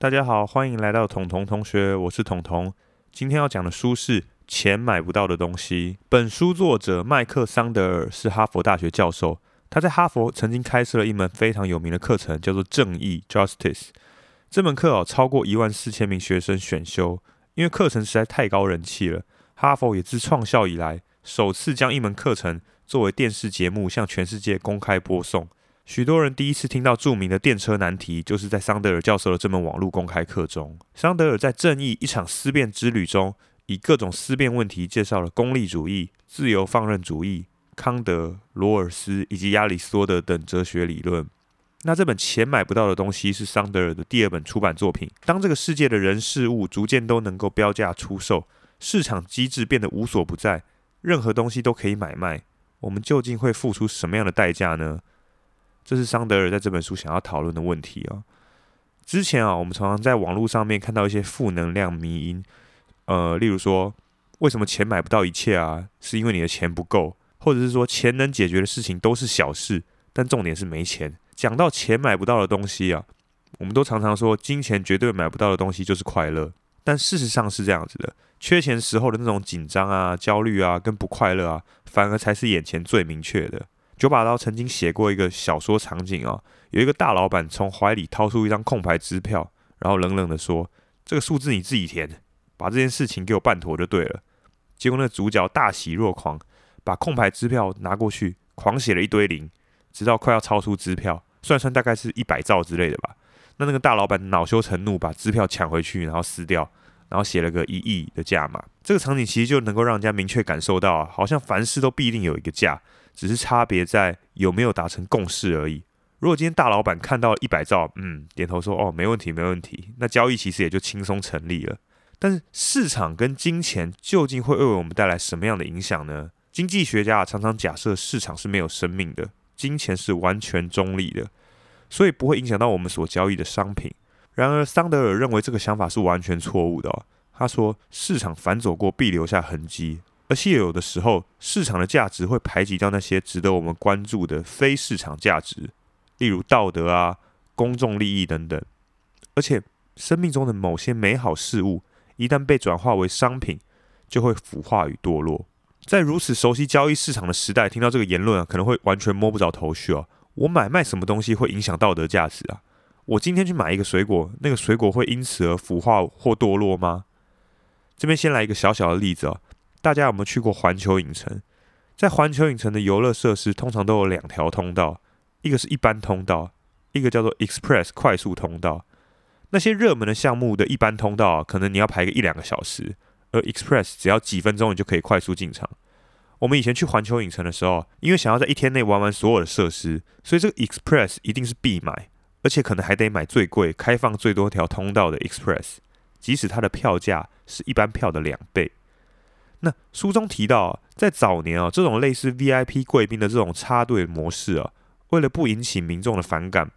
大家好，欢迎来到彤彤同学，我是彤彤。今天要讲的书是《钱买不到的东西》。本书作者麦克桑德尔是哈佛大学教授，他在哈佛曾经开设了一门非常有名的课程，叫做《正义 （Justice）》。这门课哦，超过一万四千名学生选修，因为课程实在太高人气了。哈佛也自创校以来，首次将一门课程作为电视节目向全世界公开播送。许多人第一次听到著名的电车难题，就是在桑德尔教授的这门网络公开课中。桑德尔在《正义：一场思辨之旅》中，以各种思辨问题介绍了功利主义、自由放任主义、康德、罗尔斯以及亚里士多德等哲学理论。那这本钱买不到的东西是桑德尔的第二本出版作品。当这个世界的人事物逐渐都能够标价出售，市场机制变得无所不在，任何东西都可以买卖，我们究竟会付出什么样的代价呢？这是桑德尔在这本书想要讨论的问题啊。之前啊，我们常常在网络上面看到一些负能量迷因，呃，例如说，为什么钱买不到一切啊？是因为你的钱不够，或者是说，钱能解决的事情都是小事，但重点是没钱。讲到钱买不到的东西啊，我们都常常说，金钱绝对买不到的东西就是快乐。但事实上是这样子的，缺钱时候的那种紧张啊、焦虑啊、跟不快乐啊，反而才是眼前最明确的。九把刀曾经写过一个小说场景啊，有一个大老板从怀里掏出一张空白支票，然后冷冷的说：“这个数字你自己填，把这件事情给我办妥就对了。”结果那主角大喜若狂，把空白支票拿过去，狂写了一堆零，直到快要超出支票，算算大概是一百兆之类的吧。那那个大老板恼羞成怒，把支票抢回去，然后撕掉，然后写了个一亿的价码。这个场景其实就能够让人家明确感受到啊，好像凡事都必定有一个价。只是差别在有没有达成共识而已。如果今天大老板看到一百兆，嗯，点头说哦，没问题，没问题，那交易其实也就轻松成立了。但是市场跟金钱究竟会为我们带来什么样的影响呢？经济学家常常假设市场是没有生命的，金钱是完全中立的，所以不会影响到我们所交易的商品。然而，桑德尔认为这个想法是完全错误的。他说，市场反走过必留下痕迹。而且有的时候，市场的价值会排挤掉那些值得我们关注的非市场价值，例如道德啊、公众利益等等。而且，生命中的某些美好事物一旦被转化为商品，就会腐化与堕落。在如此熟悉交易市场的时代，听到这个言论啊，可能会完全摸不着头绪哦。我买卖什么东西会影响道德价值啊？我今天去买一个水果，那个水果会因此而腐化或堕落吗？这边先来一个小小的例子哦。大家有没有去过环球影城？在环球影城的游乐设施通常都有两条通道，一个是一般通道，一个叫做 Express 快速通道。那些热门的项目的一般通道，可能你要排个一两个小时，而 Express 只要几分钟你就可以快速进场。我们以前去环球影城的时候，因为想要在一天内玩完所有的设施，所以这个 Express 一定是必买，而且可能还得买最贵、开放最多条通道的 Express，即使它的票价是一般票的两倍。那书中提到，在早年啊，这种类似 VIP 贵宾的这种插队模式啊，为了不引起民众的反感，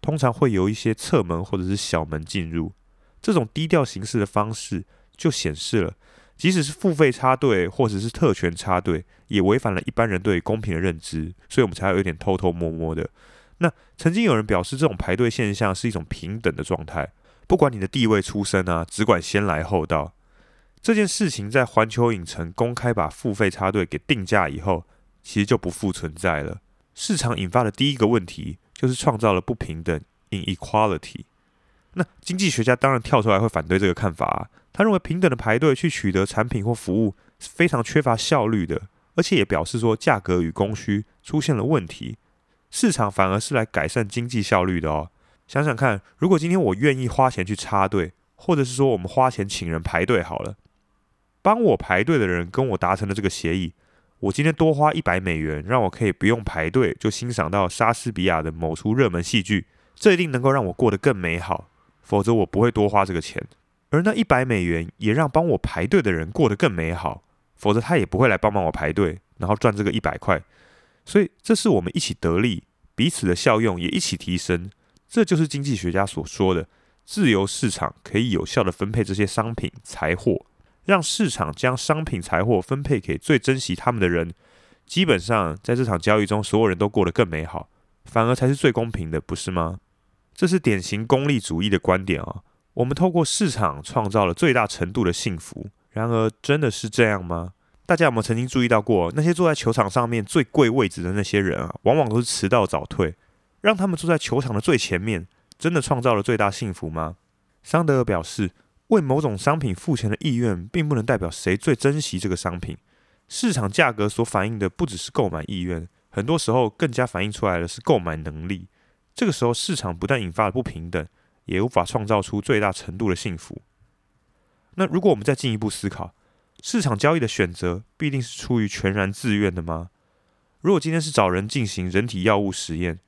通常会有一些侧门或者是小门进入。这种低调形式的方式，就显示了，即使是付费插队或者是特权插队，也违反了一般人对公平的认知，所以我们才有点偷偷摸摸的。那曾经有人表示，这种排队现象是一种平等的状态，不管你的地位出身啊，只管先来后到。这件事情在环球影城公开把付费插队给定价以后，其实就不复存在了。市场引发的第一个问题就是创造了不平等 （inequality）。那经济学家当然跳出来会反对这个看法啊，他认为平等的排队去取得产品或服务是非常缺乏效率的，而且也表示说价格与供需出现了问题，市场反而是来改善经济效率的哦。想想看，如果今天我愿意花钱去插队，或者是说我们花钱请人排队好了。帮我排队的人跟我达成了这个协议，我今天多花一百美元，让我可以不用排队就欣赏到莎士比亚的某出热门戏剧，这一定能够让我过得更美好。否则我不会多花这个钱。而那一百美元也让帮我排队的人过得更美好，否则他也不会来帮忙我排队，然后赚这个一百块。所以这是我们一起得利，彼此的效用也一起提升。这就是经济学家所说的自由市场可以有效的分配这些商品财货。让市场将商品财货分配给最珍惜他们的人，基本上在这场交易中，所有人都过得更美好，反而才是最公平的，不是吗？这是典型功利主义的观点啊！我们透过市场创造了最大程度的幸福。然而，真的是这样吗？大家有没有曾经注意到过，那些坐在球场上面最贵位置的那些人啊，往往都是迟到早退，让他们坐在球场的最前面，真的创造了最大幸福吗？桑德尔表示，为某种商品付钱的意愿，并不能代表谁最珍惜这个商品。市场价格所反映的不只是购买意愿，很多时候更加反映出来的是购买能力。这个时候，市场不但引发了不平等，也无法创造出最大程度的幸福。那如果我们再进一步思考，市场交易的选择必定是出于全然自愿的吗？如果今天是找人进行人体药物实验，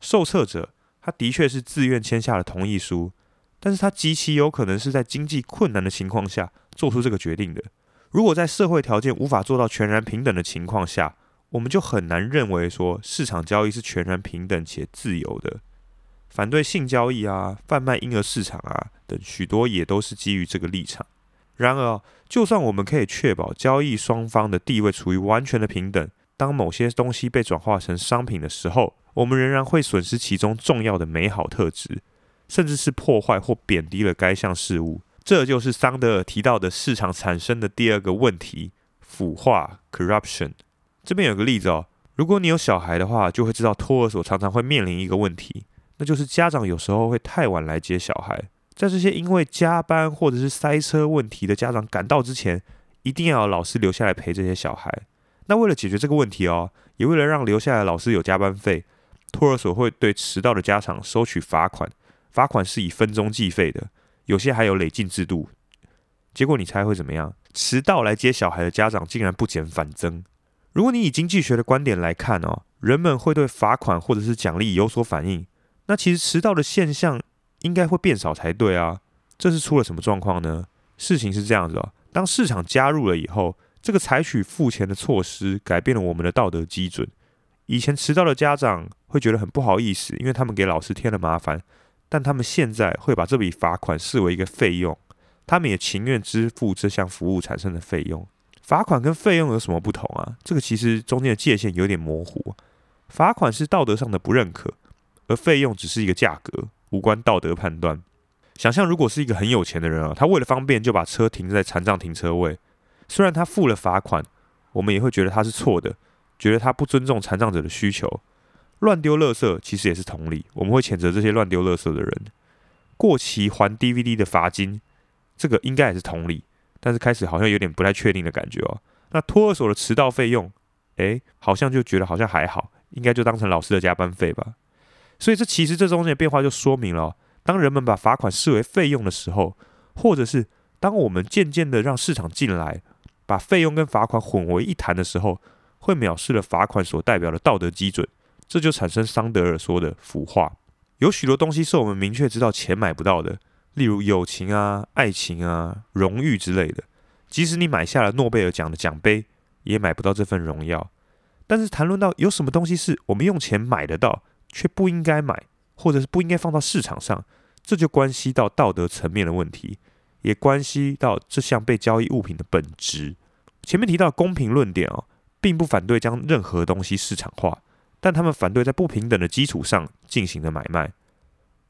受测者他的确是自愿签下了同意书，但是他极其有可能是在经济困难的情况下做出这个决定的。如果在社会条件无法做到全然平等的情况下，我们就很难认为说市场交易是全然平等且自由的。反对性交易啊、贩卖婴儿市场啊等许多也都是基于这个立场。然而，就算我们可以确保交易双方的地位处于完全的平等，当某些东西被转化成商品的时候，我们仍然会损失其中重要的美好特质，甚至是破坏或贬低了该项事物。这就是桑德尔提到的市场产生的第二个问题——腐化 （corruption）。这边有个例子哦，如果你有小孩的话，就会知道托儿所常常会面临一个问题，那就是家长有时候会太晚来接小孩。在这些因为加班或者是塞车问题的家长赶到之前，一定要有老师留下来陪这些小孩。那为了解决这个问题哦，也为了让留下来的老师有加班费，托儿所会对迟到的家长收取罚款，罚款是以分钟计费的，有些还有累进制度。结果你猜会怎么样？迟到来接小孩的家长竟然不减反增。如果你以经济学的观点来看哦，人们会对罚款或者是奖励有所反应，那其实迟到的现象。应该会变少才对啊！这是出了什么状况呢？事情是这样子哦，当市场加入了以后，这个采取付钱的措施改变了我们的道德基准。以前迟到的家长会觉得很不好意思，因为他们给老师添了麻烦，但他们现在会把这笔罚款视为一个费用，他们也情愿支付这项服务产生的费用。罚款跟费用有什么不同啊？这个其实中间的界限有点模糊。罚款是道德上的不认可，而费用只是一个价格。无关道德判断。想象如果是一个很有钱的人啊，他为了方便就把车停在残障停车位，虽然他付了罚款，我们也会觉得他是错的，觉得他不尊重残障者的需求。乱丢垃圾其实也是同理，我们会谴责这些乱丢垃圾的人。过期还 DVD 的罚金，这个应该也是同理，但是开始好像有点不太确定的感觉哦。那托儿所的迟到费用，诶，好像就觉得好像还好，应该就当成老师的加班费吧。所以，这其实这中间的变化就说明了，当人们把罚款视为费用的时候，或者是当我们渐渐的让市场进来，把费用跟罚款混为一谈的时候，会藐视了罚款所代表的道德基准，这就产生桑德尔说的腐化。有许多东西是我们明确知道钱买不到的，例如友情啊、爱情啊、荣誉之类的。即使你买下了诺贝尔奖的奖杯，也买不到这份荣耀。但是谈论到有什么东西是我们用钱买得到？却不应该买，或者是不应该放到市场上，这就关系到道德层面的问题，也关系到这项被交易物品的本质。前面提到公平论点哦，并不反对将任何东西市场化，但他们反对在不平等的基础上进行的买卖。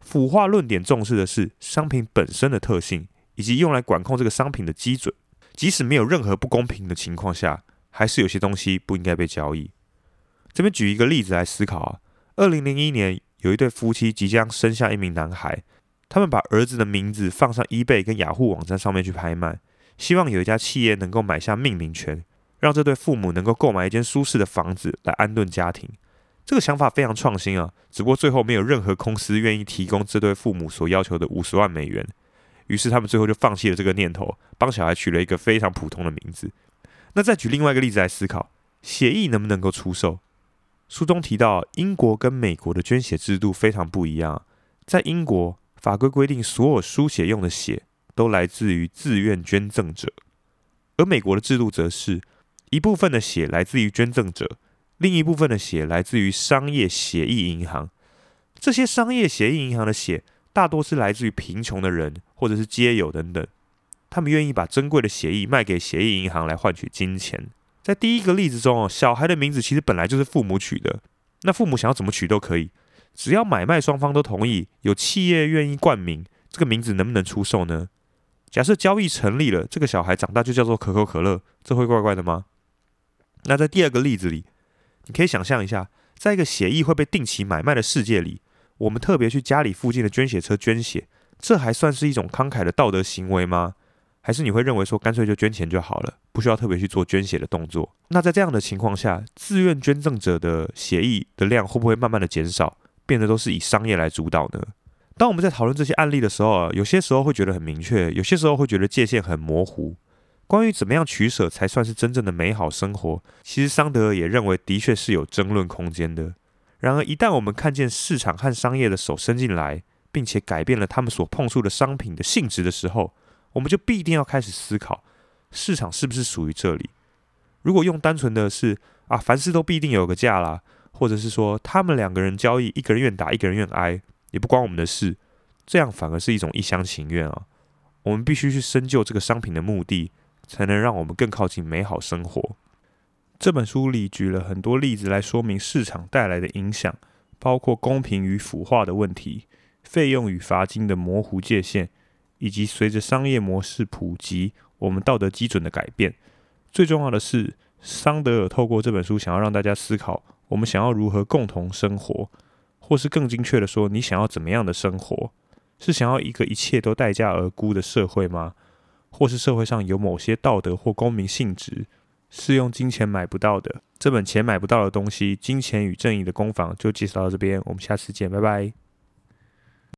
腐化论点重视的是商品本身的特性，以及用来管控这个商品的基准。即使没有任何不公平的情况下，还是有些东西不应该被交易。这边举一个例子来思考啊。二零零一年，有一对夫妻即将生下一名男孩，他们把儿子的名字放上 eBay 跟雅虎网站上面去拍卖，希望有一家企业能够买下命名权，让这对父母能够购买一间舒适的房子来安顿家庭。这个想法非常创新啊！只不过最后没有任何公司愿意提供这对父母所要求的五十万美元，于是他们最后就放弃了这个念头，帮小孩取了一个非常普通的名字。那再举另外一个例子来思考，协议能不能够出售？书中提到，英国跟美国的捐血制度非常不一样。在英国，法规规定所有输血用的血都来自于自愿捐赠者，而美国的制度则是一部分的血来自于捐赠者，另一部分的血来自于商业血液银行。这些商业血液银行的血大多是来自于贫穷的人或者是街友等等，他们愿意把珍贵的血液卖给血液银行来换取金钱。在第一个例子中哦，小孩的名字其实本来就是父母取的，那父母想要怎么取都可以，只要买卖双方都同意，有企业愿意冠名，这个名字能不能出售呢？假设交易成立了，这个小孩长大就叫做可口可乐，这会怪怪的吗？那在第二个例子里，你可以想象一下，在一个血液会被定期买卖的世界里，我们特别去家里附近的捐血车捐血，这还算是一种慷慨的道德行为吗？还是你会认为说干脆就捐钱就好了，不需要特别去做捐血的动作？那在这样的情况下，自愿捐赠者的血液的量会不会慢慢的减少，变得都是以商业来主导呢？当我们在讨论这些案例的时候啊，有些时候会觉得很明确，有些时候会觉得界限很模糊。关于怎么样取舍才算是真正的美好生活，其实桑德尔也认为的确是有争论空间的。然而，一旦我们看见市场和商业的手伸进来，并且改变了他们所碰触的商品的性质的时候，我们就必定要开始思考，市场是不是属于这里？如果用单纯的是啊，凡事都必定有个价啦，或者是说他们两个人交易，一个人愿打，一个人愿挨，也不关我们的事，这样反而是一种一厢情愿啊。我们必须去深究这个商品的目的。才能让我们更靠近美好生活。这本书里举了很多例子来说明市场带来的影响，包括公平与腐化的问题、费用与罚金的模糊界限，以及随着商业模式普及，我们道德基准的改变。最重要的是，桑德尔透过这本书想要让大家思考：我们想要如何共同生活，或是更精确的说，你想要怎么样的生活？是想要一个一切都待价而沽的社会吗？或是社会上有某些道德或公民性质是用金钱买不到的，这本钱买不到的东西，《金钱与正义的攻防》就介绍到这边，我们下次见，拜拜。